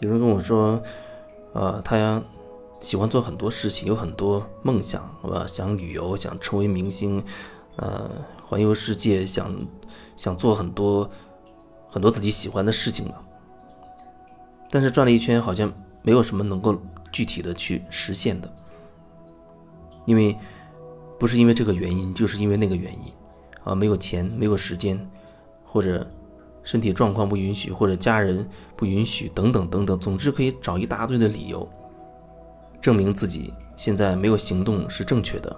有人跟我说，呃，他喜欢做很多事情，有很多梦想，是吧？想旅游，想成为明星，呃，环游世界，想想做很多很多自己喜欢的事情了。但是转了一圈，好像没有什么能够具体的去实现的，因为不是因为这个原因，就是因为那个原因，啊，没有钱，没有时间，或者身体状况不允许，或者家人不允许，等等等等，总之可以找一大堆的理由，证明自己现在没有行动是正确的。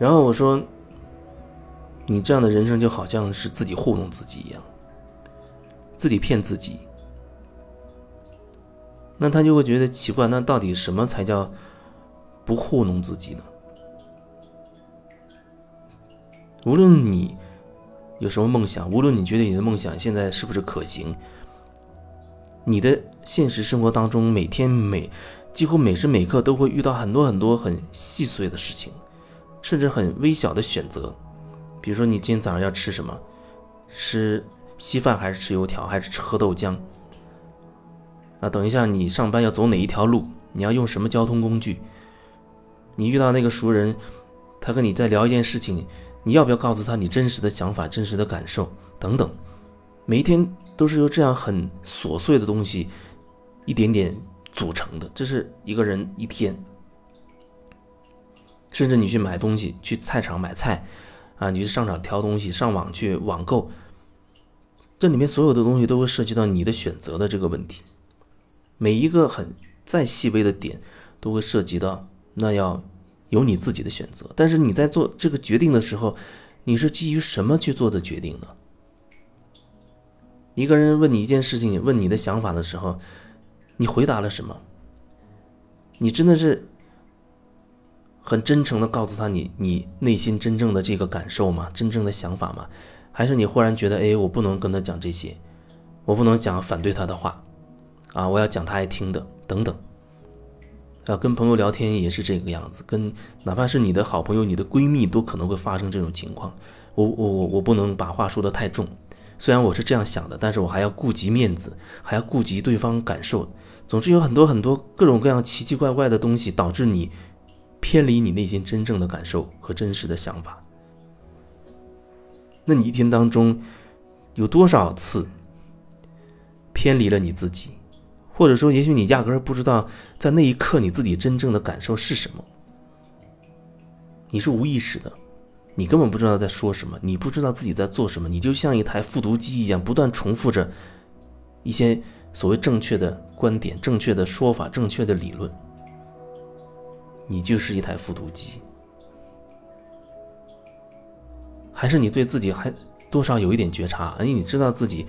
然后我说。你这样的人生就好像是自己糊弄自己一样，自己骗自己，那他就会觉得奇怪。那到底什么才叫不糊弄自己呢？无论你有什么梦想，无论你觉得你的梦想现在是不是可行，你的现实生活当中每天每几乎每时每刻都会遇到很多很多很细碎的事情，甚至很微小的选择。比如说，你今天早上要吃什么？吃稀饭还是吃油条，还是吃喝豆浆？那等一下你上班要走哪一条路？你要用什么交通工具？你遇到那个熟人，他跟你在聊一件事情，你要不要告诉他你真实的想法、真实的感受等等？每一天都是由这样很琐碎的东西一点点组成的，这是一个人一天。甚至你去买东西，去菜场买菜。啊，你去商场挑东西，上网去网购，这里面所有的东西都会涉及到你的选择的这个问题，每一个很再细微的点都会涉及到，那要有你自己的选择。但是你在做这个决定的时候，你是基于什么去做的决定呢？一个人问你一件事情，问你的想法的时候，你回答了什么？你真的是？很真诚的告诉他你你内心真正的这个感受吗？真正的想法吗？还是你忽然觉得，哎，我不能跟他讲这些，我不能讲反对他的话，啊，我要讲他爱听的，等等。啊，跟朋友聊天也是这个样子，跟哪怕是你的好朋友、你的闺蜜，都可能会发生这种情况。我我我我不能把话说的太重，虽然我是这样想的，但是我还要顾及面子，还要顾及对方感受。总之有很多很多各种各样奇奇怪怪的东西，导致你。偏离你内心真正的感受和真实的想法，那你一天当中有多少次偏离了你自己？或者说，也许你压根儿不知道，在那一刻你自己真正的感受是什么？你是无意识的，你根本不知道在说什么，你不知道自己在做什么，你就像一台复读机一样，不断重复着一些所谓正确的观点、正确的说法、正确的理论。你就是一台复读机，还是你对自己还多少有一点觉察？哎，你知道自己，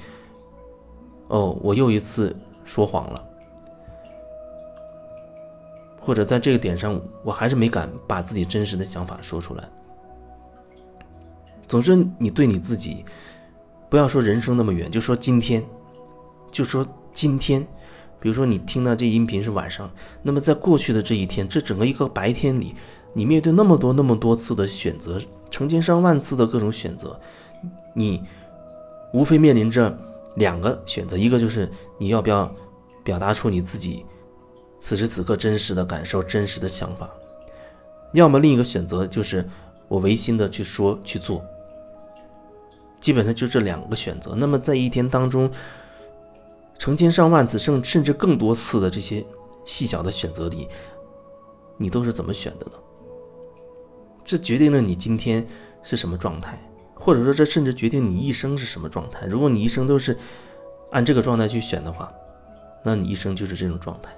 哦，我又一次说谎了，或者在这个点上，我还是没敢把自己真实的想法说出来。总之，你对你自己，不要说人生那么远，就说今天，就说今天。比如说，你听到这音频是晚上，那么在过去的这一天，这整个一个白天里，你面对那么多那么多次的选择，成千上万次的各种选择，你无非面临着两个选择：一个就是你要不要表达出你自己此时此刻真实的感受、真实的想法；要么另一个选择就是我违心的去说去做。基本上就这两个选择。那么在一天当中。成千上万次，甚甚至更多次的这些细小的选择里，你都是怎么选的呢？这决定了你今天是什么状态，或者说这甚至决定你一生是什么状态。如果你一生都是按这个状态去选的话，那你一生就是这种状态。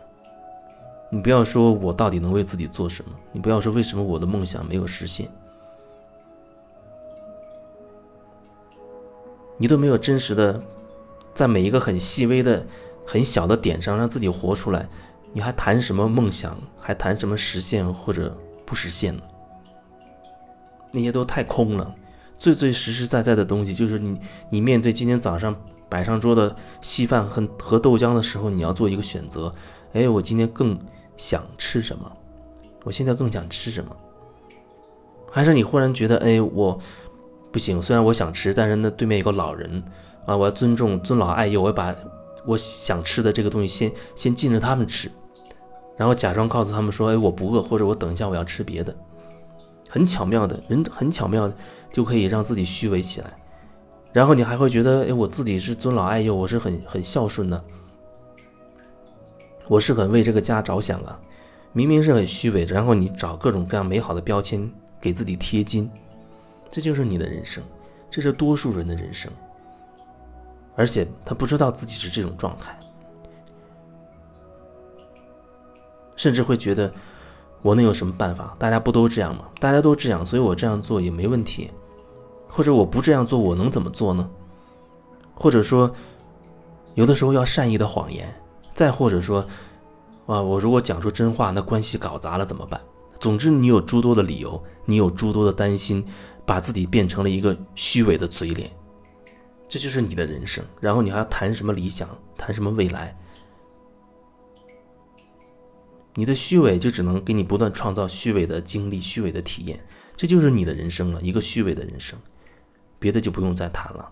你不要说我到底能为自己做什么，你不要说为什么我的梦想没有实现，你都没有真实的。在每一个很细微的、很小的点上，让自己活出来，你还谈什么梦想？还谈什么实现或者不实现呢？那些都太空了。最最实实在在的东西，就是你，你面对今天早上摆上桌的稀饭和和豆浆的时候，你要做一个选择。哎，我今天更想吃什么？我现在更想吃什么？还是你忽然觉得，哎，我不行，虽然我想吃，但是那对面有个老人啊，我要尊重尊老爱幼，我要把我想吃的这个东西先先禁着他们吃，然后假装告诉他们说，哎，我不饿，或者我等一下我要吃别的，很巧妙的人，很巧妙的就可以让自己虚伪起来，然后你还会觉得，哎，我自己是尊老爱幼，我是很很孝顺的，我是很为这个家着想啊，明明是很虚伪，然后你找各种各样美好的标签给自己贴金。这就是你的人生，这是多数人的人生，而且他不知道自己是这种状态，甚至会觉得我能有什么办法？大家不都这样吗？大家都这样，所以我这样做也没问题。或者我不这样做，我能怎么做呢？或者说，有的时候要善意的谎言，再或者说，啊，我如果讲出真话，那关系搞砸了怎么办？总之，你有诸多的理由，你有诸多的担心。把自己变成了一个虚伪的嘴脸，这就是你的人生。然后你还要谈什么理想，谈什么未来？你的虚伪就只能给你不断创造虚伪的经历、虚伪的体验，这就是你的人生了，一个虚伪的人生，别的就不用再谈了。